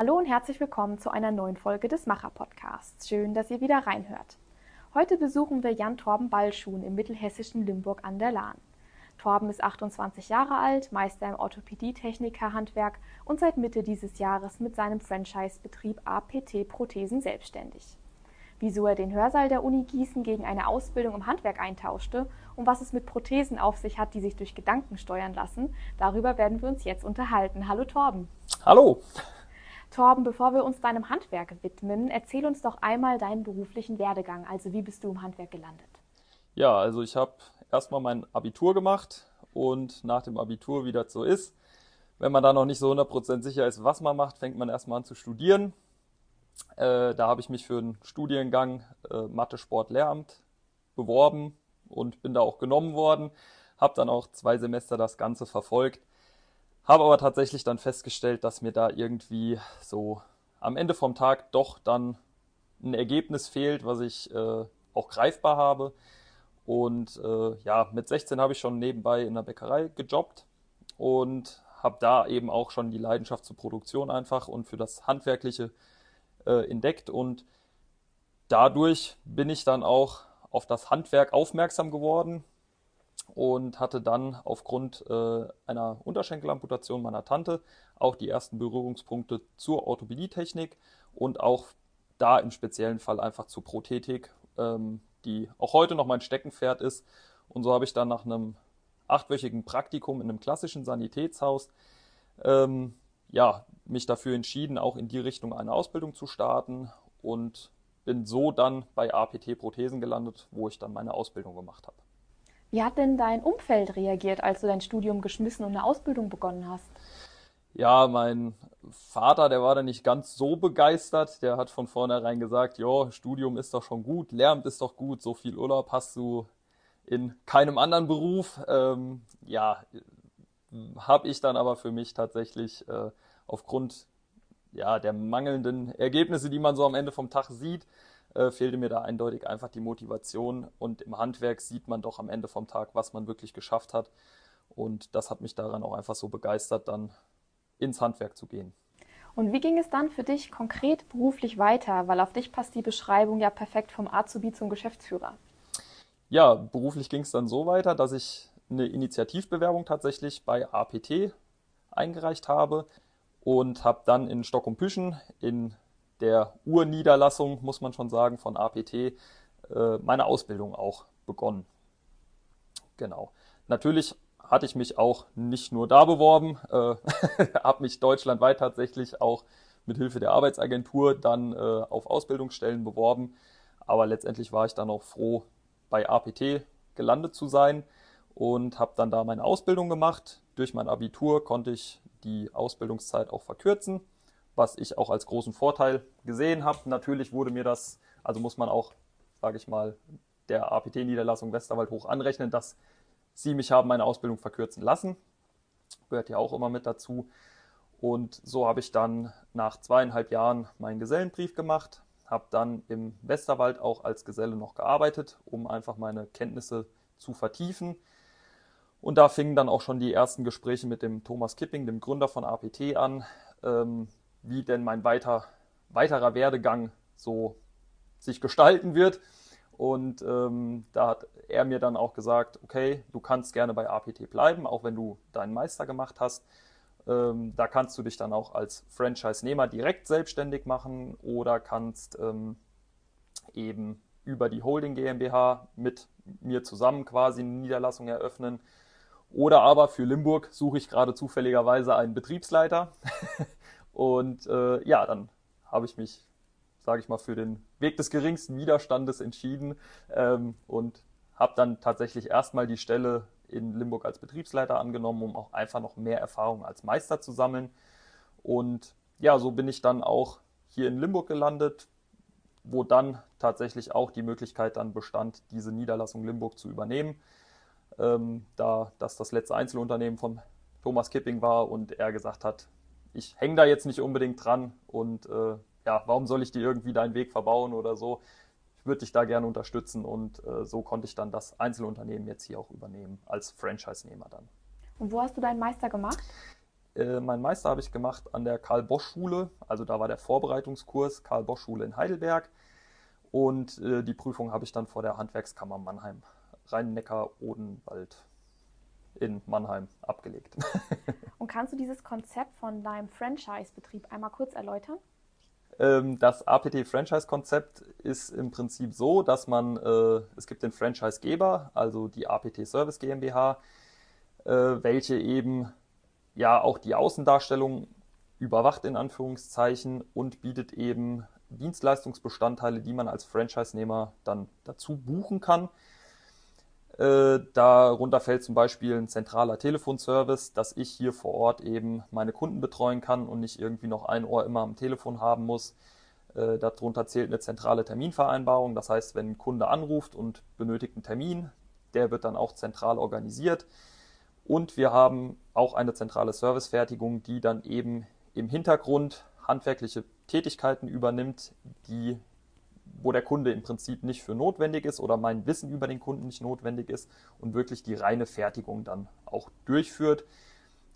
Hallo und herzlich willkommen zu einer neuen Folge des Macher Podcasts. Schön, dass ihr wieder reinhört. Heute besuchen wir Jan Torben Ballschuhn im mittelhessischen Limburg an der Lahn. Torben ist 28 Jahre alt, Meister im Orthopädie-Techniker-Handwerk und seit Mitte dieses Jahres mit seinem Franchise-Betrieb APT Prothesen selbstständig. Wieso er den Hörsaal der Uni Gießen gegen eine Ausbildung im Handwerk eintauschte und was es mit Prothesen auf sich hat, die sich durch Gedanken steuern lassen, darüber werden wir uns jetzt unterhalten. Hallo Torben. Hallo. Torben, bevor wir uns deinem Handwerk widmen, erzähl uns doch einmal deinen beruflichen Werdegang. Also wie bist du im Handwerk gelandet? Ja, also ich habe erstmal mein Abitur gemacht und nach dem Abitur, wie das so ist, wenn man da noch nicht so 100% sicher ist, was man macht, fängt man erstmal an zu studieren. Äh, da habe ich mich für einen Studiengang äh, Mathe, Sport, Lehramt beworben und bin da auch genommen worden. Habe dann auch zwei Semester das Ganze verfolgt. Habe aber tatsächlich dann festgestellt, dass mir da irgendwie so am Ende vom Tag doch dann ein Ergebnis fehlt, was ich äh, auch greifbar habe. Und äh, ja, mit 16 habe ich schon nebenbei in der Bäckerei gejobbt und habe da eben auch schon die Leidenschaft zur Produktion einfach und für das Handwerkliche äh, entdeckt. Und dadurch bin ich dann auch auf das Handwerk aufmerksam geworden und hatte dann aufgrund äh, einer Unterschenkelamputation meiner Tante auch die ersten Berührungspunkte zur Orthopädietechnik und auch da im speziellen Fall einfach zur Prothetik, ähm, die auch heute noch mein Steckenpferd ist. Und so habe ich dann nach einem achtwöchigen Praktikum in einem klassischen Sanitätshaus ähm, ja, mich dafür entschieden, auch in die Richtung eine Ausbildung zu starten und bin so dann bei APT Prothesen gelandet, wo ich dann meine Ausbildung gemacht habe. Wie hat denn dein Umfeld reagiert, als du dein Studium geschmissen und eine Ausbildung begonnen hast? Ja, mein Vater, der war da nicht ganz so begeistert. Der hat von vornherein gesagt, ja, Studium ist doch schon gut, Lehramt ist doch gut, so viel Urlaub hast du in keinem anderen Beruf. Ähm, ja, habe ich dann aber für mich tatsächlich äh, aufgrund ja, der mangelnden Ergebnisse, die man so am Ende vom Tag sieht, äh, fehlte mir da eindeutig einfach die Motivation. Und im Handwerk sieht man doch am Ende vom Tag, was man wirklich geschafft hat. Und das hat mich daran auch einfach so begeistert, dann ins Handwerk zu gehen. Und wie ging es dann für dich konkret beruflich weiter? Weil auf dich passt die Beschreibung ja perfekt vom Azubi zum Geschäftsführer. Ja, beruflich ging es dann so weiter, dass ich eine Initiativbewerbung tatsächlich bei APT eingereicht habe und habe dann in Stockholm-Püschen in der Urniederlassung, muss man schon sagen, von APT äh, meine Ausbildung auch begonnen. Genau. Natürlich hatte ich mich auch nicht nur da beworben, äh, habe mich deutschlandweit tatsächlich auch mit Hilfe der Arbeitsagentur dann äh, auf Ausbildungsstellen beworben. Aber letztendlich war ich dann auch froh, bei APT gelandet zu sein und habe dann da meine Ausbildung gemacht. Durch mein Abitur konnte ich die Ausbildungszeit auch verkürzen, was ich auch als großen Vorteil gesehen habe. Natürlich wurde mir das, also muss man auch, sage ich mal, der APT-Niederlassung Westerwald hoch anrechnen, dass sie mich haben meine Ausbildung verkürzen lassen. Gehört ja auch immer mit dazu. Und so habe ich dann nach zweieinhalb Jahren meinen Gesellenbrief gemacht, habe dann im Westerwald auch als Geselle noch gearbeitet, um einfach meine Kenntnisse zu vertiefen. Und da fingen dann auch schon die ersten Gespräche mit dem Thomas Kipping, dem Gründer von APT, an, ähm, wie denn mein weiter, weiterer Werdegang so sich gestalten wird. Und ähm, da hat er mir dann auch gesagt, okay, du kannst gerne bei APT bleiben, auch wenn du deinen Meister gemacht hast. Ähm, da kannst du dich dann auch als Franchise-Nehmer direkt selbstständig machen oder kannst ähm, eben über die Holding GmbH mit mir zusammen quasi eine Niederlassung eröffnen. Oder aber für Limburg suche ich gerade zufälligerweise einen Betriebsleiter. Und äh, ja, dann habe ich mich sage ich mal, für den Weg des geringsten Widerstandes entschieden ähm, und habe dann tatsächlich erstmal die Stelle in Limburg als Betriebsleiter angenommen, um auch einfach noch mehr Erfahrung als Meister zu sammeln. Und ja, so bin ich dann auch hier in Limburg gelandet, wo dann tatsächlich auch die Möglichkeit dann bestand, diese Niederlassung Limburg zu übernehmen, ähm, da das das letzte Einzelunternehmen von Thomas Kipping war und er gesagt hat, ich hänge da jetzt nicht unbedingt dran und äh, ja, warum soll ich dir irgendwie deinen Weg verbauen oder so? Ich würde dich da gerne unterstützen und äh, so konnte ich dann das Einzelunternehmen jetzt hier auch übernehmen, als Franchise-Nehmer dann. Und wo hast du deinen Meister gemacht? Äh, mein Meister habe ich gemacht an der Karl-Bosch-Schule, also da war der Vorbereitungskurs Karl-Bosch-Schule in Heidelberg. Und äh, die Prüfung habe ich dann vor der Handwerkskammer Mannheim, Rhein-Neckar-Odenwald in Mannheim abgelegt. Und kannst du dieses Konzept von deinem Franchise-Betrieb einmal kurz erläutern? Ähm, das APT-Franchise-Konzept ist im Prinzip so, dass man, äh, es gibt den Franchise-Geber, also die APT Service GmbH, äh, welche eben ja auch die Außendarstellung überwacht in Anführungszeichen und bietet eben Dienstleistungsbestandteile, die man als Franchise-Nehmer dann dazu buchen kann. Äh, darunter fällt zum Beispiel ein zentraler Telefonservice, dass ich hier vor Ort eben meine Kunden betreuen kann und nicht irgendwie noch ein Ohr immer am Telefon haben muss. Äh, darunter zählt eine zentrale Terminvereinbarung. Das heißt, wenn ein Kunde anruft und benötigt einen Termin, der wird dann auch zentral organisiert. Und wir haben auch eine zentrale Servicefertigung, die dann eben im Hintergrund handwerkliche Tätigkeiten übernimmt, die wo der Kunde im Prinzip nicht für notwendig ist oder mein Wissen über den Kunden nicht notwendig ist und wirklich die reine Fertigung dann auch durchführt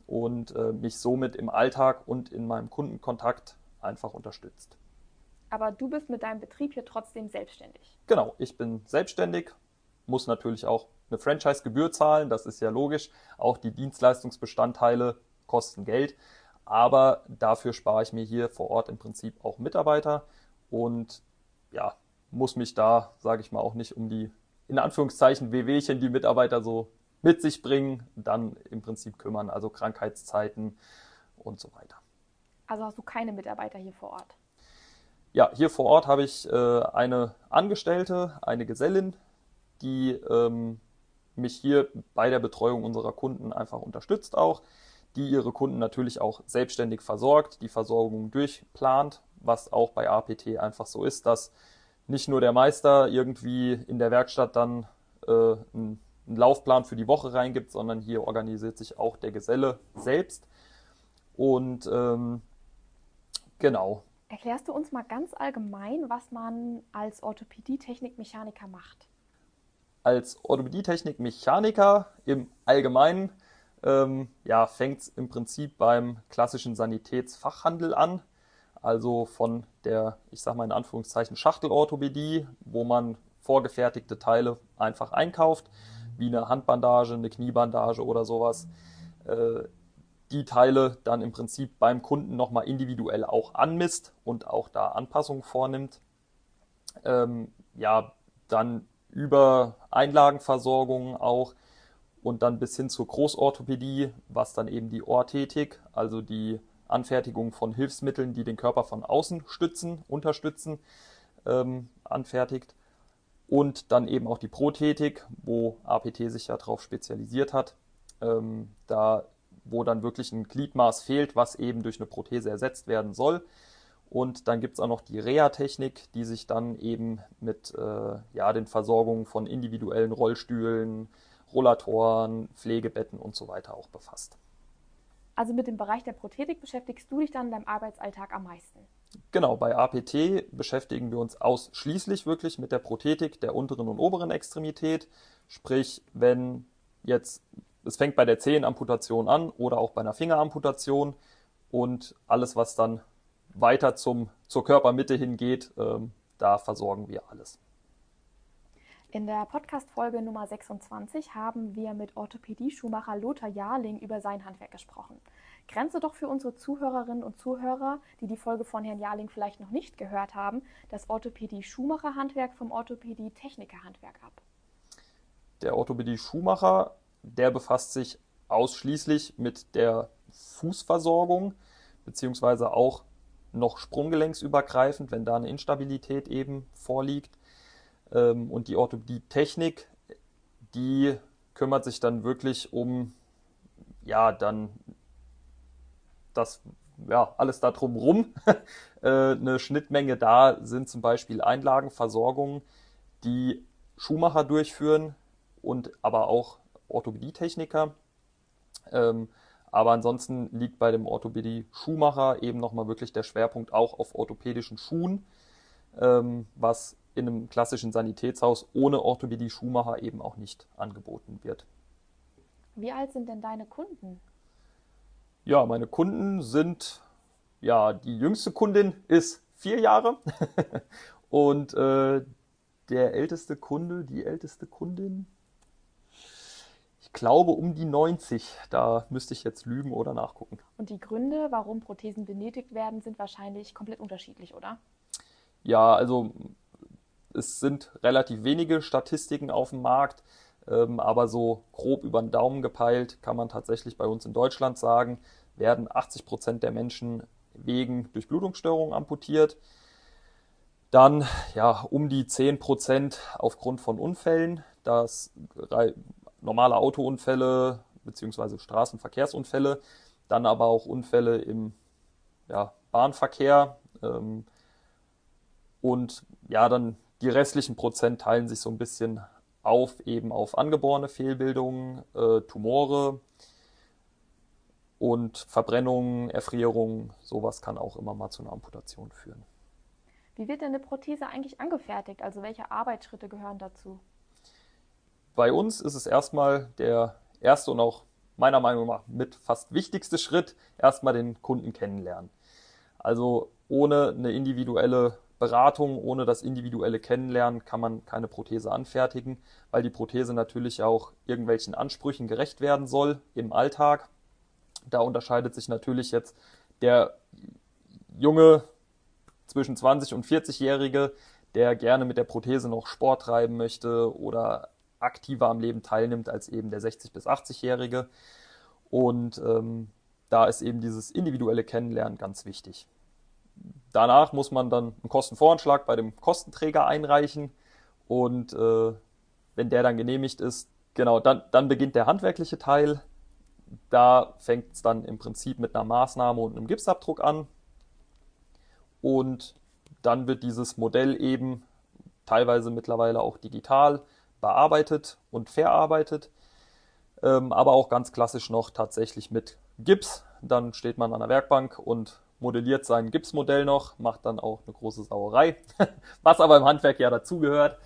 und äh, mich somit im Alltag und in meinem Kundenkontakt einfach unterstützt. Aber du bist mit deinem Betrieb hier trotzdem selbstständig. Genau, ich bin selbstständig, muss natürlich auch eine Franchise-Gebühr zahlen, das ist ja logisch. Auch die Dienstleistungsbestandteile kosten Geld, aber dafür spare ich mir hier vor Ort im Prinzip auch Mitarbeiter und ja, muss mich da, sage ich mal, auch nicht um die, in Anführungszeichen, Wehwehchen, die Mitarbeiter so mit sich bringen, dann im Prinzip kümmern, also Krankheitszeiten und so weiter. Also hast du keine Mitarbeiter hier vor Ort? Ja, hier vor Ort habe ich äh, eine Angestellte, eine Gesellin, die ähm, mich hier bei der Betreuung unserer Kunden einfach unterstützt auch, die ihre Kunden natürlich auch selbstständig versorgt, die Versorgung durchplant was auch bei APT einfach so ist, dass nicht nur der Meister irgendwie in der Werkstatt dann äh, einen, einen Laufplan für die Woche reingibt, sondern hier organisiert sich auch der Geselle selbst. Und ähm, genau. Erklärst du uns mal ganz allgemein, was man als Orthopädie-Technik-Mechaniker macht? Als Orthopädie-Technik-Mechaniker im Allgemeinen ähm, ja, fängt es im Prinzip beim klassischen Sanitätsfachhandel an also von der, ich sage mal in Anführungszeichen, Schachtelorthopädie, wo man vorgefertigte Teile einfach einkauft, wie eine Handbandage, eine Kniebandage oder sowas. Äh, die Teile dann im Prinzip beim Kunden nochmal individuell auch anmisst und auch da Anpassungen vornimmt. Ähm, ja, dann über Einlagenversorgung auch und dann bis hin zur Großorthopädie, was dann eben die Orthetik, also die Anfertigung von Hilfsmitteln, die den Körper von außen stützen, unterstützen, ähm, anfertigt. Und dann eben auch die Prothetik, wo APT sich ja darauf spezialisiert hat, ähm, da wo dann wirklich ein Gliedmaß fehlt, was eben durch eine Prothese ersetzt werden soll. Und dann gibt es auch noch die Reha-Technik, die sich dann eben mit äh, ja, den Versorgungen von individuellen Rollstühlen, Rollatoren, Pflegebetten und so weiter auch befasst. Also mit dem Bereich der Prothetik beschäftigst du dich dann in deinem Arbeitsalltag am meisten? Genau, bei APT beschäftigen wir uns ausschließlich wirklich mit der Prothetik der unteren und oberen Extremität. Sprich, wenn jetzt, es fängt bei der Zehenamputation an oder auch bei einer Fingeramputation und alles, was dann weiter zum, zur Körpermitte hingeht, ähm, da versorgen wir alles. In der Podcast-Folge Nummer 26 haben wir mit Orthopädie-Schuhmacher Lothar Jarling über sein Handwerk gesprochen. Grenze doch für unsere Zuhörerinnen und Zuhörer, die die Folge von Herrn Jarling vielleicht noch nicht gehört haben, das Orthopädie-Schuhmacher-Handwerk vom Orthopädie-Techniker-Handwerk ab. Der Orthopädie-Schuhmacher, der befasst sich ausschließlich mit der Fußversorgung, beziehungsweise auch noch sprunggelenksübergreifend, wenn da eine Instabilität eben vorliegt ähm, und die Orthopädie-Technik, die kümmert sich dann wirklich um, ja, dann das, ja, alles da drumrum. äh, eine Schnittmenge da sind zum Beispiel Einlagenversorgungen, die Schuhmacher durchführen und aber auch Orthopädie-Techniker. Ähm, aber ansonsten liegt bei dem Orthopädie-Schuhmacher eben nochmal wirklich der Schwerpunkt auch auf orthopädischen Schuhen, ähm, was in einem klassischen Sanitätshaus ohne Orthopädie Schuhmacher eben auch nicht angeboten wird. Wie alt sind denn deine Kunden? Ja, meine Kunden sind, ja, die jüngste Kundin ist vier Jahre und äh, der älteste Kunde, die älteste Kundin, ich glaube um die 90. Da müsste ich jetzt lügen oder nachgucken. Und die Gründe, warum Prothesen benötigt werden, sind wahrscheinlich komplett unterschiedlich, oder? Ja, also es sind relativ wenige Statistiken auf dem Markt, ähm, aber so grob über den Daumen gepeilt kann man tatsächlich bei uns in Deutschland sagen, werden 80 Prozent der Menschen wegen Durchblutungsstörungen amputiert. Dann ja um die 10 Prozent aufgrund von Unfällen. Das normale Autounfälle bzw. Straßenverkehrsunfälle, dann aber auch Unfälle im ja, Bahnverkehr. Ähm, und ja, dann die restlichen Prozent teilen sich so ein bisschen auf eben auf angeborene Fehlbildungen, äh, Tumore und Verbrennungen, Erfrierungen. Sowas kann auch immer mal zu einer Amputation führen. Wie wird denn eine Prothese eigentlich angefertigt? Also welche Arbeitsschritte gehören dazu? Bei uns ist es erstmal der erste und auch meiner Meinung nach mit fast wichtigste Schritt, erstmal den Kunden kennenlernen. Also ohne eine individuelle Beratung, ohne das individuelle Kennenlernen kann man keine Prothese anfertigen, weil die Prothese natürlich auch irgendwelchen Ansprüchen gerecht werden soll im Alltag. Da unterscheidet sich natürlich jetzt der junge zwischen 20 und 40-Jährige, der gerne mit der Prothese noch Sport treiben möchte oder aktiver am Leben teilnimmt als eben der 60- bis 80-Jährige. Und ähm, da ist eben dieses individuelle Kennenlernen ganz wichtig. Danach muss man dann einen Kostenvoranschlag bei dem Kostenträger einreichen und äh, wenn der dann genehmigt ist, genau, dann, dann beginnt der handwerkliche Teil. Da fängt es dann im Prinzip mit einer Maßnahme und einem Gipsabdruck an. Und dann wird dieses Modell eben teilweise mittlerweile auch digital bearbeitet und verarbeitet, ähm, aber auch ganz klassisch noch tatsächlich mit Gips. Dann steht man an der Werkbank und modelliert sein Gipsmodell noch, macht dann auch eine große Sauerei, was aber im Handwerk ja dazugehört.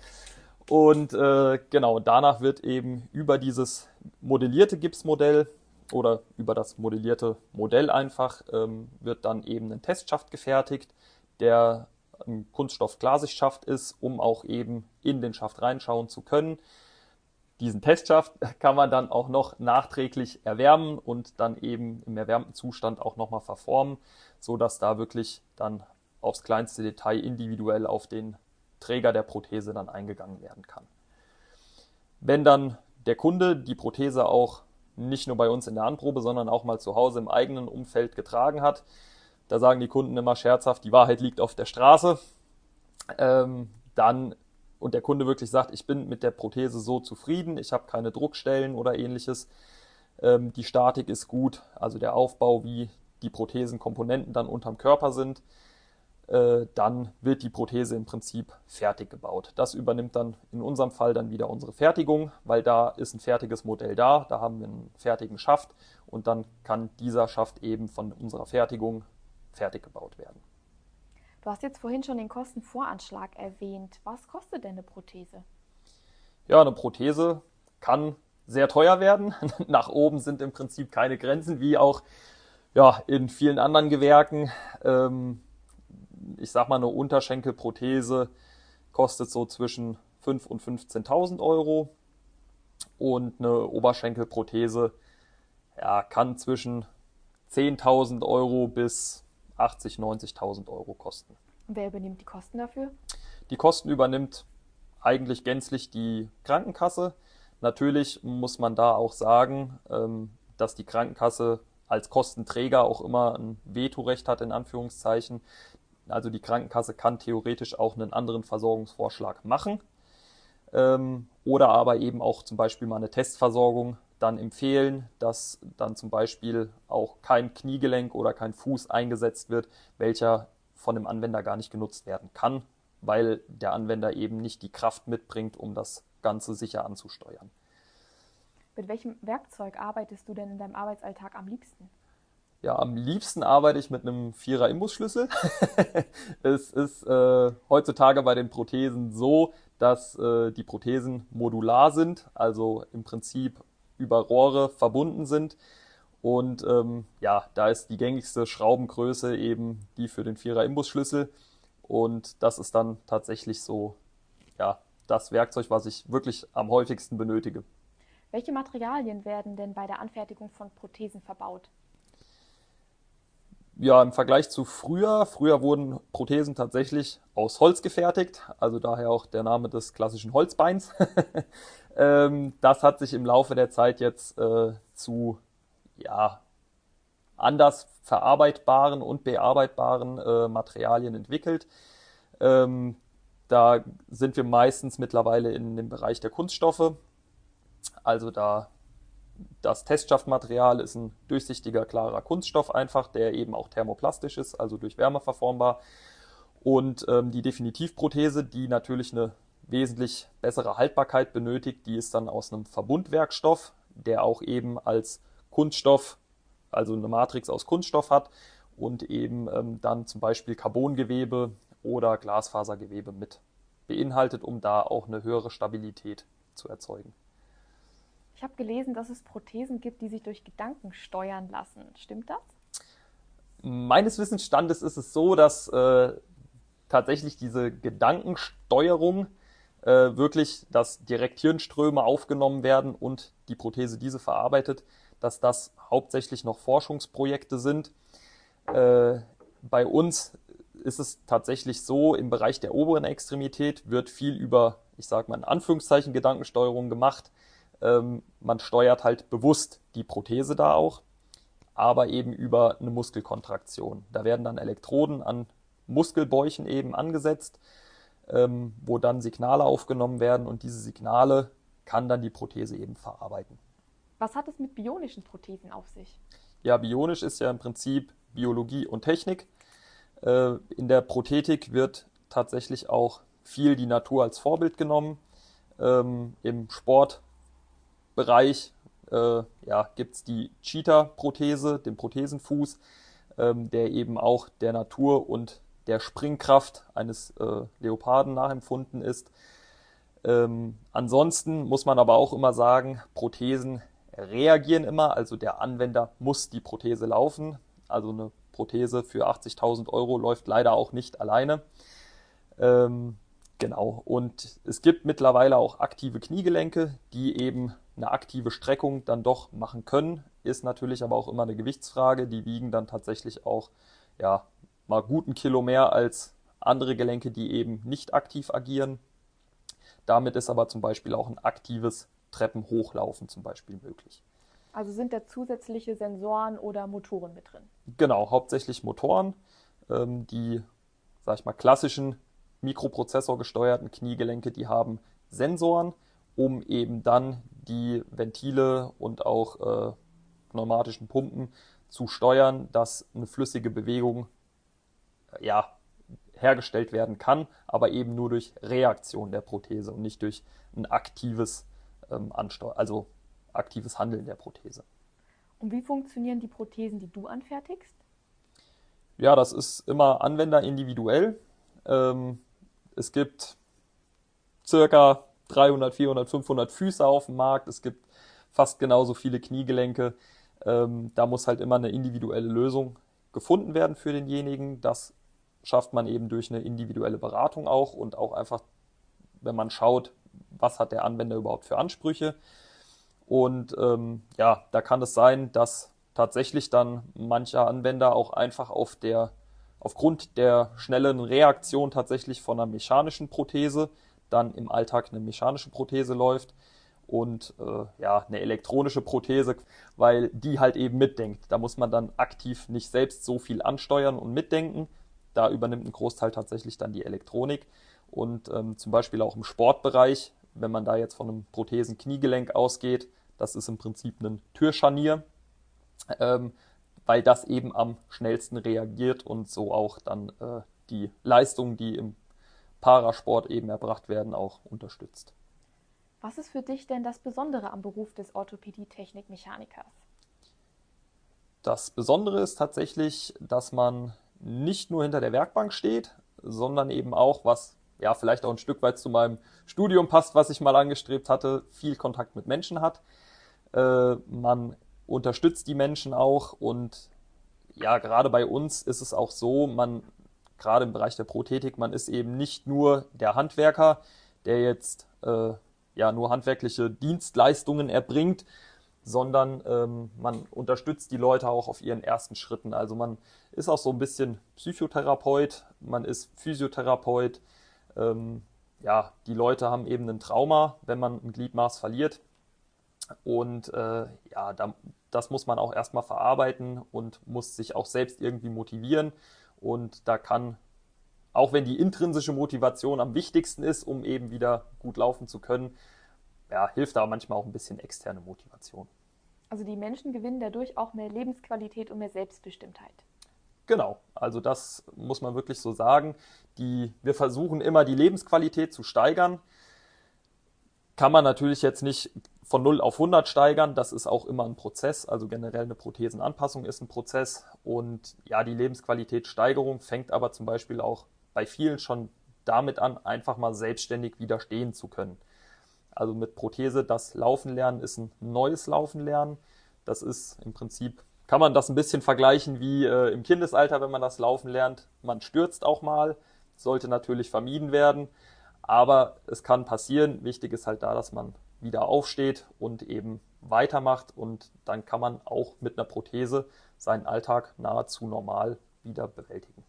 Und äh, genau, danach wird eben über dieses modellierte Gipsmodell oder über das modellierte Modell einfach ähm, wird dann eben ein Testschaft gefertigt, der ein Kunststoff-Glasigschaft ist, um auch eben in den Schaft reinschauen zu können. Diesen Testschaft kann man dann auch noch nachträglich erwärmen und dann eben im erwärmten Zustand auch nochmal verformen, so dass da wirklich dann aufs kleinste Detail individuell auf den Träger der Prothese dann eingegangen werden kann. Wenn dann der Kunde die Prothese auch nicht nur bei uns in der Anprobe, sondern auch mal zu Hause im eigenen Umfeld getragen hat, da sagen die Kunden immer scherzhaft, die Wahrheit liegt auf der Straße. Ähm, dann und der Kunde wirklich sagt, ich bin mit der Prothese so zufrieden, ich habe keine Druckstellen oder ähnliches, ähm, die Statik ist gut, also der Aufbau, wie die Prothesenkomponenten dann unterm Körper sind, äh, dann wird die Prothese im Prinzip fertig gebaut. Das übernimmt dann in unserem Fall dann wieder unsere Fertigung, weil da ist ein fertiges Modell da, da haben wir einen fertigen Schaft und dann kann dieser Schaft eben von unserer Fertigung fertig gebaut werden. Du hast jetzt vorhin schon den Kostenvoranschlag erwähnt. Was kostet denn eine Prothese? Ja, eine Prothese kann sehr teuer werden. Nach oben sind im Prinzip keine Grenzen, wie auch ja, in vielen anderen Gewerken. Ähm, ich sag mal, eine Unterschenkelprothese kostet so zwischen 5.000 und 15.000 Euro und eine Oberschenkelprothese ja, kann zwischen 10.000 Euro bis 80, 90.000 Euro kosten. Und wer übernimmt die Kosten dafür? Die Kosten übernimmt eigentlich gänzlich die Krankenkasse. Natürlich muss man da auch sagen, ähm, dass die Krankenkasse als Kostenträger auch immer ein Vetorecht hat, in Anführungszeichen. Also die Krankenkasse kann theoretisch auch einen anderen Versorgungsvorschlag machen ähm, oder aber eben auch zum Beispiel mal eine Testversorgung dann empfehlen, dass dann zum Beispiel auch kein Kniegelenk oder kein Fuß eingesetzt wird, welcher von dem Anwender gar nicht genutzt werden kann, weil der Anwender eben nicht die Kraft mitbringt, um das Ganze sicher anzusteuern. Mit welchem Werkzeug arbeitest du denn in deinem Arbeitsalltag am liebsten? Ja, am liebsten arbeite ich mit einem Vierer Imbusschlüssel. es ist äh, heutzutage bei den Prothesen so, dass äh, die Prothesen modular sind, also im Prinzip über Rohre verbunden sind. Und ähm, ja, da ist die gängigste Schraubengröße eben die für den Vierer Imbusschlüssel. Und das ist dann tatsächlich so, ja, das Werkzeug, was ich wirklich am häufigsten benötige. Welche Materialien werden denn bei der Anfertigung von Prothesen verbaut? Ja, im Vergleich zu früher, früher wurden Prothesen tatsächlich aus Holz gefertigt, also daher auch der Name des klassischen Holzbeins. Ähm, das hat sich im Laufe der Zeit jetzt äh, zu ja, anders verarbeitbaren und bearbeitbaren äh, Materialien entwickelt. Ähm, da sind wir meistens mittlerweile in dem Bereich der Kunststoffe. Also da das Testschaftmaterial ist ein durchsichtiger, klarer Kunststoff einfach, der eben auch thermoplastisch ist, also durch Wärme verformbar. Und ähm, die Definitivprothese, die natürlich eine wesentlich bessere Haltbarkeit benötigt, die ist dann aus einem Verbundwerkstoff, der auch eben als Kunststoff, also eine Matrix aus Kunststoff hat und eben ähm, dann zum Beispiel Carbongewebe oder Glasfasergewebe mit beinhaltet, um da auch eine höhere Stabilität zu erzeugen. Ich habe gelesen, dass es Prothesen gibt, die sich durch Gedanken steuern lassen. Stimmt das? Meines Wissensstandes ist es so, dass äh, tatsächlich diese Gedankensteuerung äh, wirklich, dass direkt Hirnströme aufgenommen werden und die Prothese diese verarbeitet, dass das hauptsächlich noch Forschungsprojekte sind. Äh, bei uns ist es tatsächlich so, im Bereich der oberen Extremität wird viel über, ich sage mal in Anführungszeichen, Gedankensteuerung gemacht. Ähm, man steuert halt bewusst die Prothese da auch, aber eben über eine Muskelkontraktion. Da werden dann Elektroden an Muskelbäuchen eben angesetzt, ähm, wo dann Signale aufgenommen werden und diese Signale kann dann die Prothese eben verarbeiten. Was hat es mit bionischen Prothesen auf sich? Ja, bionisch ist ja im Prinzip Biologie und Technik. Äh, in der Prothetik wird tatsächlich auch viel die Natur als Vorbild genommen. Ähm, Im Sport Bereich äh, ja, gibt es die Cheetah-Prothese, den Prothesenfuß, ähm, der eben auch der Natur und der Springkraft eines äh, Leoparden nachempfunden ist. Ähm, ansonsten muss man aber auch immer sagen, Prothesen reagieren immer, also der Anwender muss die Prothese laufen. Also eine Prothese für 80.000 Euro läuft leider auch nicht alleine. Ähm, genau. Und es gibt mittlerweile auch aktive Kniegelenke, die eben eine aktive Streckung dann doch machen können, ist natürlich aber auch immer eine Gewichtsfrage. Die wiegen dann tatsächlich auch ja, mal guten Kilo mehr als andere Gelenke, die eben nicht aktiv agieren. Damit ist aber zum Beispiel auch ein aktives Treppenhochlaufen zum Beispiel möglich. Also sind da zusätzliche Sensoren oder Motoren mit drin? Genau, hauptsächlich Motoren. Ähm, die, sag ich mal, klassischen mikroprozessorgesteuerten Kniegelenke, die haben Sensoren, um eben dann die Ventile und auch äh, pneumatischen Pumpen zu steuern, dass eine flüssige Bewegung äh, ja, hergestellt werden kann, aber eben nur durch Reaktion der Prothese und nicht durch ein aktives ähm, Ansteu also aktives Handeln der Prothese. Und wie funktionieren die Prothesen, die du anfertigst? Ja, das ist immer anwenderindividuell. Ähm, es gibt circa 300, 400, 500 Füße auf dem Markt. Es gibt fast genauso viele Kniegelenke. Ähm, da muss halt immer eine individuelle Lösung gefunden werden für denjenigen. Das schafft man eben durch eine individuelle Beratung auch und auch einfach, wenn man schaut, was hat der Anwender überhaupt für Ansprüche. Und ähm, ja, da kann es sein, dass tatsächlich dann mancher Anwender auch einfach auf der, aufgrund der schnellen Reaktion tatsächlich von einer mechanischen Prothese dann im Alltag eine mechanische Prothese läuft und äh, ja, eine elektronische Prothese, weil die halt eben mitdenkt. Da muss man dann aktiv nicht selbst so viel ansteuern und mitdenken. Da übernimmt ein Großteil tatsächlich dann die Elektronik. Und ähm, zum Beispiel auch im Sportbereich, wenn man da jetzt von einem Prothesen-Kniegelenk ausgeht, das ist im Prinzip ein Türscharnier, ähm, weil das eben am schnellsten reagiert und so auch dann äh, die Leistung, die im Parasport eben erbracht werden, auch unterstützt. Was ist für dich denn das Besondere am Beruf des Orthopädie-Technik-Mechanikers? Das Besondere ist tatsächlich, dass man nicht nur hinter der Werkbank steht, sondern eben auch, was ja vielleicht auch ein Stück weit zu meinem Studium passt, was ich mal angestrebt hatte, viel Kontakt mit Menschen hat. Äh, man unterstützt die Menschen auch und ja, gerade bei uns ist es auch so, man, gerade im Bereich der Prothetik, man ist eben nicht nur der Handwerker, der jetzt äh, ja nur handwerkliche Dienstleistungen erbringt, sondern ähm, man unterstützt die Leute auch auf ihren ersten Schritten. Also man ist auch so ein bisschen Psychotherapeut, man ist Physiotherapeut. Ähm, ja, die Leute haben eben ein Trauma, wenn man ein Gliedmaß verliert. Und äh, ja, da, das muss man auch erstmal verarbeiten und muss sich auch selbst irgendwie motivieren. Und da kann, auch wenn die intrinsische Motivation am wichtigsten ist, um eben wieder gut laufen zu können, ja, hilft da manchmal auch ein bisschen externe Motivation. Also die Menschen gewinnen dadurch auch mehr Lebensqualität und mehr Selbstbestimmtheit. Genau, also das muss man wirklich so sagen. Die, wir versuchen immer die Lebensqualität zu steigern. Kann man natürlich jetzt nicht von 0 auf 100 steigern. Das ist auch immer ein Prozess. Also generell eine Prothesenanpassung ist ein Prozess. Und ja, die Lebensqualitätssteigerung fängt aber zum Beispiel auch bei vielen schon damit an, einfach mal selbstständig widerstehen zu können. Also mit Prothese das Laufen lernen ist ein neues Laufen lernen. Das ist im Prinzip, kann man das ein bisschen vergleichen wie äh, im Kindesalter, wenn man das Laufen lernt. Man stürzt auch mal, sollte natürlich vermieden werden. Aber es kann passieren. Wichtig ist halt da, dass man wieder aufsteht und eben weitermacht und dann kann man auch mit einer Prothese seinen Alltag nahezu normal wieder bewältigen.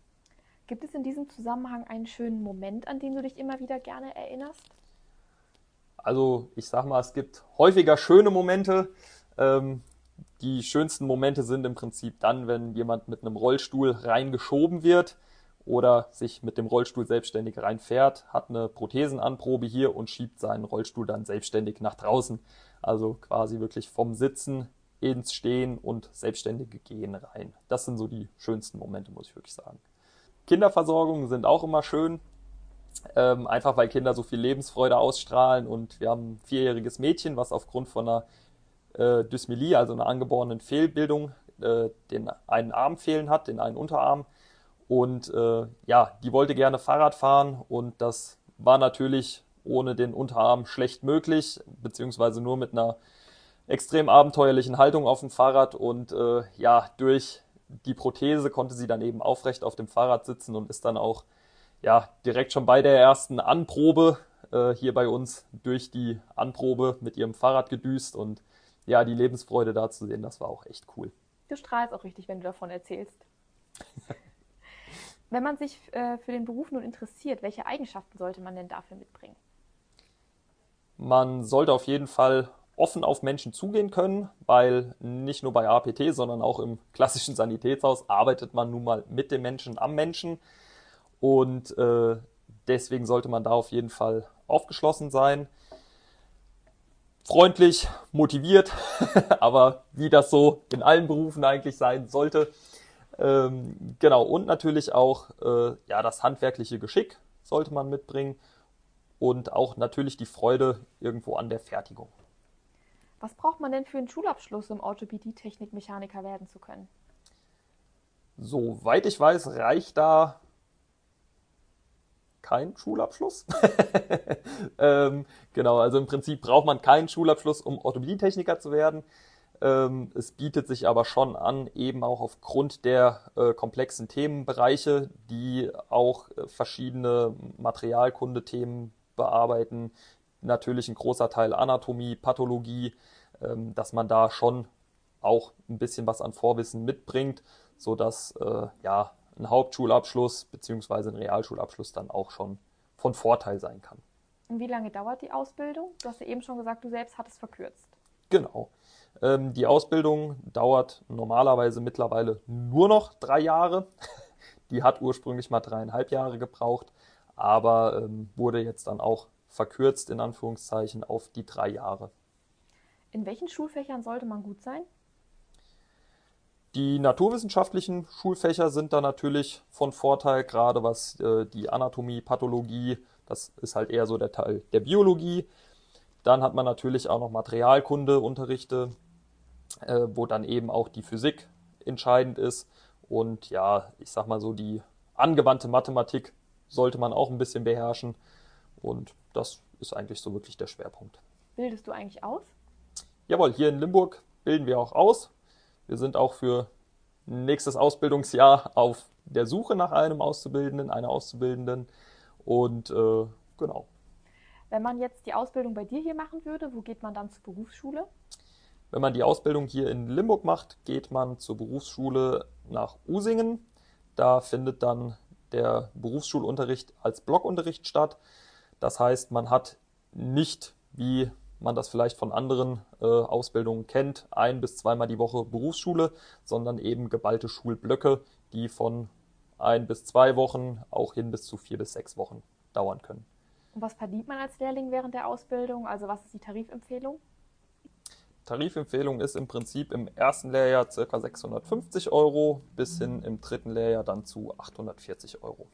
Gibt es in diesem Zusammenhang einen schönen Moment, an den du dich immer wieder gerne erinnerst? Also ich sag mal, es gibt häufiger schöne Momente. Ähm, die schönsten Momente sind im Prinzip dann, wenn jemand mit einem Rollstuhl reingeschoben wird oder sich mit dem Rollstuhl selbstständig reinfährt, hat eine Prothesenanprobe hier und schiebt seinen Rollstuhl dann selbstständig nach draußen. Also quasi wirklich vom Sitzen ins Stehen und selbstständige Gehen rein. Das sind so die schönsten Momente, muss ich wirklich sagen. Kinderversorgungen sind auch immer schön, ähm, einfach weil Kinder so viel Lebensfreude ausstrahlen und wir haben ein vierjähriges Mädchen, was aufgrund von einer äh, Dysmelie, also einer angeborenen Fehlbildung, äh, den einen Arm fehlen hat, den einen Unterarm und äh, ja, die wollte gerne Fahrrad fahren und das war natürlich ohne den Unterarm schlecht möglich, beziehungsweise nur mit einer extrem abenteuerlichen Haltung auf dem Fahrrad. Und äh, ja, durch die Prothese konnte sie dann eben aufrecht auf dem Fahrrad sitzen und ist dann auch ja direkt schon bei der ersten Anprobe äh, hier bei uns durch die Anprobe mit ihrem Fahrrad gedüst und ja, die Lebensfreude da zu sehen, das war auch echt cool. Du strahlst auch richtig, wenn du davon erzählst. Wenn man sich äh, für den Beruf nun interessiert, welche Eigenschaften sollte man denn dafür mitbringen? Man sollte auf jeden Fall offen auf Menschen zugehen können, weil nicht nur bei APT, sondern auch im klassischen Sanitätshaus arbeitet man nun mal mit dem Menschen am Menschen. Und äh, deswegen sollte man da auf jeden Fall aufgeschlossen sein. Freundlich, motiviert, aber wie das so in allen Berufen eigentlich sein sollte, ähm, genau, und natürlich auch äh, ja, das handwerkliche Geschick sollte man mitbringen und auch natürlich die Freude irgendwo an der Fertigung. Was braucht man denn für einen Schulabschluss, um Orthopädie-Technik-Mechaniker werden zu können? Soweit ich weiß, reicht da kein Schulabschluss. ähm, genau, also im Prinzip braucht man keinen Schulabschluss, um Orthopädie-Techniker zu werden. Ähm, es bietet sich aber schon an, eben auch aufgrund der äh, komplexen Themenbereiche, die auch äh, verschiedene Materialkundethemen bearbeiten, natürlich ein großer Teil Anatomie, Pathologie, ähm, dass man da schon auch ein bisschen was an Vorwissen mitbringt, sodass äh, ja ein Hauptschulabschluss bzw. ein Realschulabschluss dann auch schon von Vorteil sein kann. Und wie lange dauert die Ausbildung? Du hast ja eben schon gesagt, du selbst hattest verkürzt. Genau. Ähm, die Ausbildung dauert normalerweise mittlerweile nur noch drei Jahre. Die hat ursprünglich mal dreieinhalb Jahre gebraucht, aber ähm, wurde jetzt dann auch verkürzt in Anführungszeichen auf die drei Jahre. In welchen Schulfächern sollte man gut sein? Die naturwissenschaftlichen Schulfächer sind da natürlich von Vorteil, gerade was äh, die Anatomie, Pathologie, das ist halt eher so der Teil der Biologie. Dann hat man natürlich auch noch Materialkundeunterrichte, äh, wo dann eben auch die Physik entscheidend ist. Und ja, ich sag mal so, die angewandte Mathematik sollte man auch ein bisschen beherrschen. Und das ist eigentlich so wirklich der Schwerpunkt. Bildest du eigentlich aus? Jawohl, hier in Limburg bilden wir auch aus. Wir sind auch für nächstes Ausbildungsjahr auf der Suche nach einem Auszubildenden, einer Auszubildenden. Und äh, genau. Wenn man jetzt die Ausbildung bei dir hier machen würde, wo geht man dann zur Berufsschule? Wenn man die Ausbildung hier in Limburg macht, geht man zur Berufsschule nach Usingen. Da findet dann der Berufsschulunterricht als Blockunterricht statt. Das heißt, man hat nicht, wie man das vielleicht von anderen äh, Ausbildungen kennt, ein bis zweimal die Woche Berufsschule, sondern eben geballte Schulblöcke, die von ein bis zwei Wochen auch hin bis zu vier bis sechs Wochen dauern können. Und was verdient man als Lehrling während der Ausbildung? Also was ist die Tarifempfehlung? Tarifempfehlung ist im Prinzip im ersten Lehrjahr ca. 650 Euro bis hin im dritten Lehrjahr dann zu 840 Euro.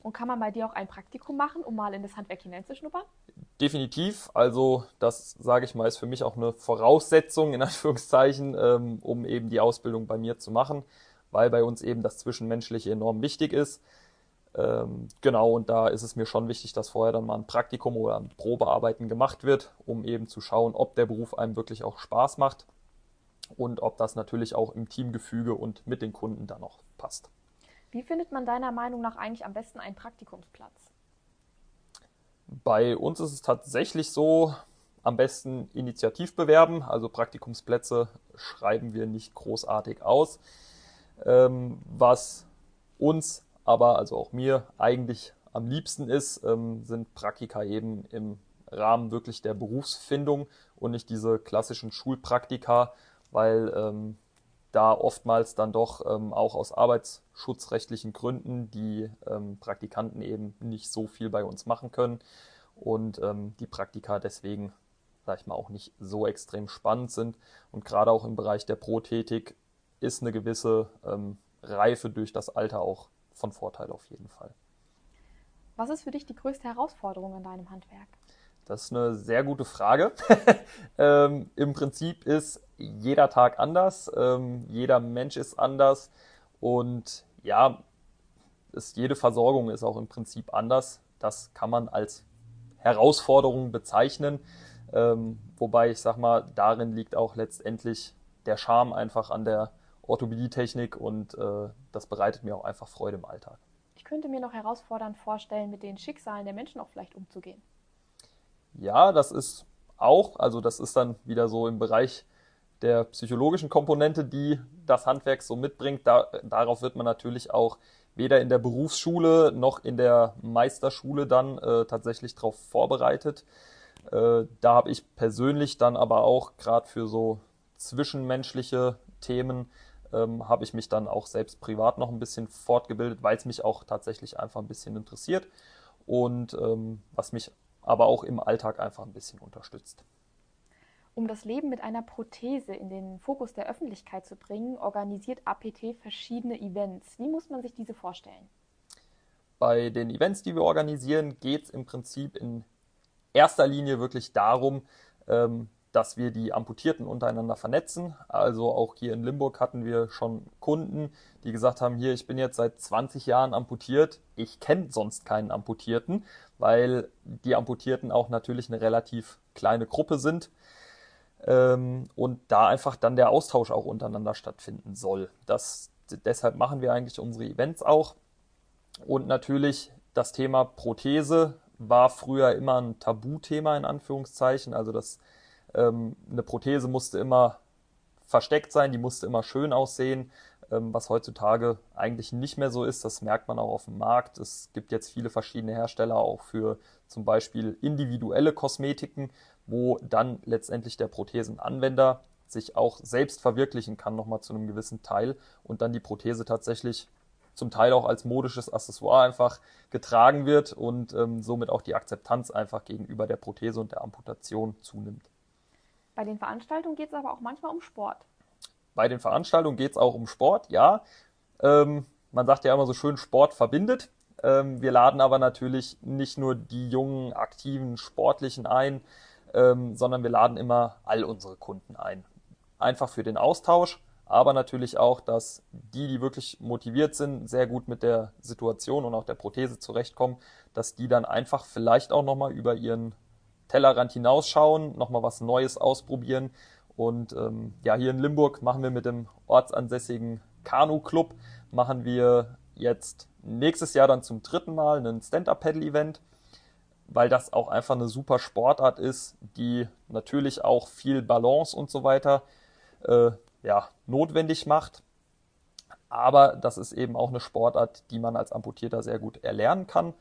Und kann man bei dir auch ein Praktikum machen, um mal in das Handwerk hineinzuschnuppern? Definitiv. Also das sage ich mal, ist für mich auch eine Voraussetzung in Anführungszeichen, ähm, um eben die Ausbildung bei mir zu machen, weil bei uns eben das Zwischenmenschliche enorm wichtig ist. Ähm, genau, und da ist es mir schon wichtig, dass vorher dann mal ein Praktikum oder ein Probearbeiten gemacht wird, um eben zu schauen, ob der Beruf einem wirklich auch Spaß macht und ob das natürlich auch im Teamgefüge und mit den Kunden dann noch passt. Wie findet man deiner Meinung nach eigentlich am besten einen Praktikumsplatz? Bei uns ist es tatsächlich so, am besten initiativ bewerben. Also Praktikumsplätze schreiben wir nicht großartig aus. Ähm, was uns aber, also auch mir, eigentlich am liebsten ist, ähm, sind Praktika eben im Rahmen wirklich der Berufsfindung und nicht diese klassischen Schulpraktika, weil ähm, da oftmals dann doch ähm, auch aus arbeitsschutzrechtlichen Gründen die ähm, Praktikanten eben nicht so viel bei uns machen können und ähm, die Praktika deswegen, sag ich mal, auch nicht so extrem spannend sind. Und gerade auch im Bereich der Prothetik ist eine gewisse ähm, Reife durch das Alter auch von Vorteil auf jeden Fall. Was ist für dich die größte Herausforderung an deinem Handwerk? Das ist eine sehr gute Frage. ähm, Im Prinzip ist jeder Tag anders, ähm, jeder Mensch ist anders und ja, ist, jede Versorgung ist auch im Prinzip anders. Das kann man als Herausforderung bezeichnen. Ähm, wobei ich sag mal, darin liegt auch letztendlich der Charme einfach an der Orthopädietechnik und äh, das bereitet mir auch einfach Freude im Alltag. Ich könnte mir noch herausfordernd vorstellen, mit den Schicksalen der Menschen auch vielleicht umzugehen. Ja, das ist auch, also das ist dann wieder so im Bereich der psychologischen Komponente, die das Handwerk so mitbringt. Da, darauf wird man natürlich auch weder in der Berufsschule noch in der Meisterschule dann äh, tatsächlich darauf vorbereitet. Äh, da habe ich persönlich dann aber auch gerade für so zwischenmenschliche Themen ähm, habe ich mich dann auch selbst privat noch ein bisschen fortgebildet, weil es mich auch tatsächlich einfach ein bisschen interessiert und ähm, was mich aber auch im Alltag einfach ein bisschen unterstützt. Um das Leben mit einer Prothese in den Fokus der Öffentlichkeit zu bringen, organisiert APT verschiedene Events. Wie muss man sich diese vorstellen? Bei den Events, die wir organisieren, geht es im Prinzip in erster Linie wirklich darum, ähm, dass wir die Amputierten untereinander vernetzen. Also auch hier in Limburg hatten wir schon Kunden, die gesagt haben, hier, ich bin jetzt seit 20 Jahren amputiert, ich kenne sonst keinen Amputierten, weil die Amputierten auch natürlich eine relativ kleine Gruppe sind ähm, und da einfach dann der Austausch auch untereinander stattfinden soll. Das, deshalb machen wir eigentlich unsere Events auch. Und natürlich das Thema Prothese war früher immer ein Tabuthema in Anführungszeichen. Also das ähm, eine Prothese musste immer versteckt sein, die musste immer schön aussehen, ähm, was heutzutage eigentlich nicht mehr so ist. Das merkt man auch auf dem Markt. Es gibt jetzt viele verschiedene Hersteller auch für zum Beispiel individuelle Kosmetiken, wo dann letztendlich der Prothesenanwender sich auch selbst verwirklichen kann, nochmal zu einem gewissen Teil und dann die Prothese tatsächlich zum Teil auch als modisches Accessoire einfach getragen wird und ähm, somit auch die Akzeptanz einfach gegenüber der Prothese und der Amputation zunimmt. Bei den Veranstaltungen geht es aber auch manchmal um Sport. Bei den Veranstaltungen geht es auch um Sport, ja. Ähm, man sagt ja immer so schön, Sport verbindet. Ähm, wir laden aber natürlich nicht nur die jungen, aktiven, sportlichen ein, ähm, sondern wir laden immer all unsere Kunden ein. Einfach für den Austausch, aber natürlich auch, dass die, die wirklich motiviert sind, sehr gut mit der Situation und auch der Prothese zurechtkommen, dass die dann einfach vielleicht auch nochmal über ihren Tellerrand hinausschauen, nochmal was Neues ausprobieren Und ähm, ja, hier in Limburg machen wir mit dem ortsansässigen Kanu-Club, machen wir jetzt nächstes Jahr dann zum dritten Mal einen Stand-Up-Paddle-Event, weil das auch einfach eine super Sportart ist, die natürlich auch viel Balance und so weiter äh, ja, notwendig macht. Aber das ist eben auch eine Sportart, die man als Amputierter sehr gut erlernen kann.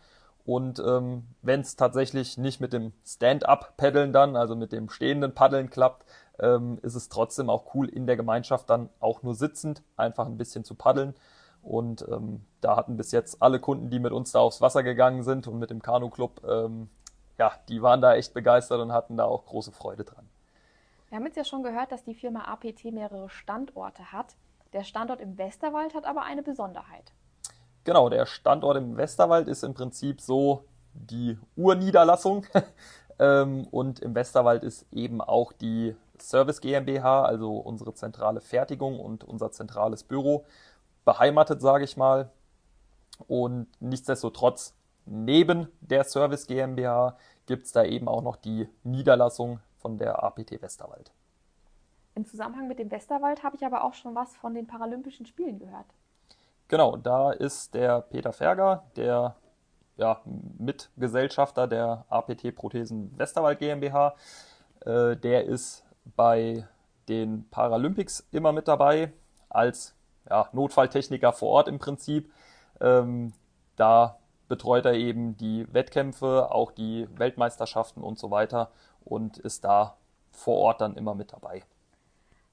Und ähm, wenn es tatsächlich nicht mit dem Stand-up-Paddeln dann, also mit dem stehenden Paddeln klappt, ähm, ist es trotzdem auch cool, in der Gemeinschaft dann auch nur sitzend einfach ein bisschen zu paddeln. Und ähm, da hatten bis jetzt alle Kunden, die mit uns da aufs Wasser gegangen sind und mit dem Kanu-Club, ähm, ja, die waren da echt begeistert und hatten da auch große Freude dran. Wir haben jetzt ja schon gehört, dass die Firma APT mehrere Standorte hat. Der Standort im Westerwald hat aber eine Besonderheit. Genau, der Standort im Westerwald ist im Prinzip so die Urniederlassung. Ähm, und im Westerwald ist eben auch die Service GmbH, also unsere zentrale Fertigung und unser zentrales Büro, beheimatet, sage ich mal. Und nichtsdestotrotz, neben der Service GmbH gibt es da eben auch noch die Niederlassung von der APT Westerwald. Im Zusammenhang mit dem Westerwald habe ich aber auch schon was von den Paralympischen Spielen gehört. Genau, da ist der Peter Ferger, der ja, Mitgesellschafter der APT Prothesen Westerwald GmbH. Äh, der ist bei den Paralympics immer mit dabei als ja, Notfalltechniker vor Ort im Prinzip. Ähm, da betreut er eben die Wettkämpfe, auch die Weltmeisterschaften und so weiter und ist da vor Ort dann immer mit dabei.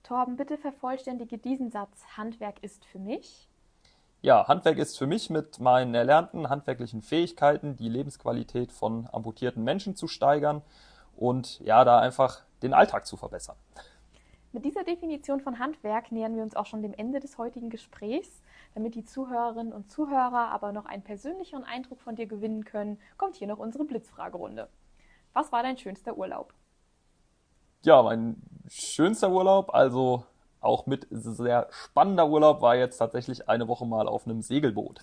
Torben, bitte vervollständige diesen Satz. Handwerk ist für mich. Ja, Handwerk ist für mich mit meinen erlernten handwerklichen Fähigkeiten die Lebensqualität von amputierten Menschen zu steigern und ja, da einfach den Alltag zu verbessern. Mit dieser Definition von Handwerk nähern wir uns auch schon dem Ende des heutigen Gesprächs. Damit die Zuhörerinnen und Zuhörer aber noch einen persönlicheren Eindruck von dir gewinnen können, kommt hier noch unsere Blitzfragerunde. Was war dein schönster Urlaub? Ja, mein schönster Urlaub, also auch mit sehr spannender Urlaub, war jetzt tatsächlich eine Woche mal auf einem Segelboot.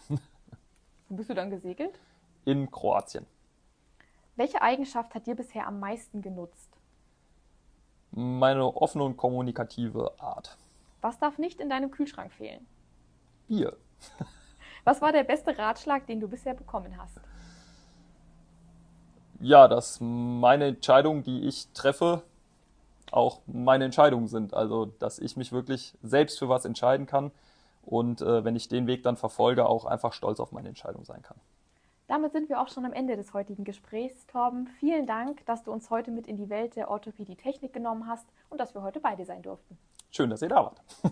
Wo bist du dann gesegelt? In Kroatien. Welche Eigenschaft hat dir bisher am meisten genutzt? Meine offene und kommunikative Art. Was darf nicht in deinem Kühlschrank fehlen? Bier. Was war der beste Ratschlag, den du bisher bekommen hast? Ja, dass meine Entscheidungen, die ich treffe, auch meine Entscheidungen sind. Also, dass ich mich wirklich selbst für was entscheiden kann und äh, wenn ich den Weg dann verfolge, auch einfach stolz auf meine Entscheidung sein kann. Damit sind wir auch schon am Ende des heutigen Gesprächs. Torben, vielen Dank, dass du uns heute mit in die Welt der Orthopädie-Technik genommen hast und dass wir heute beide sein durften. Schön, dass ihr da wart.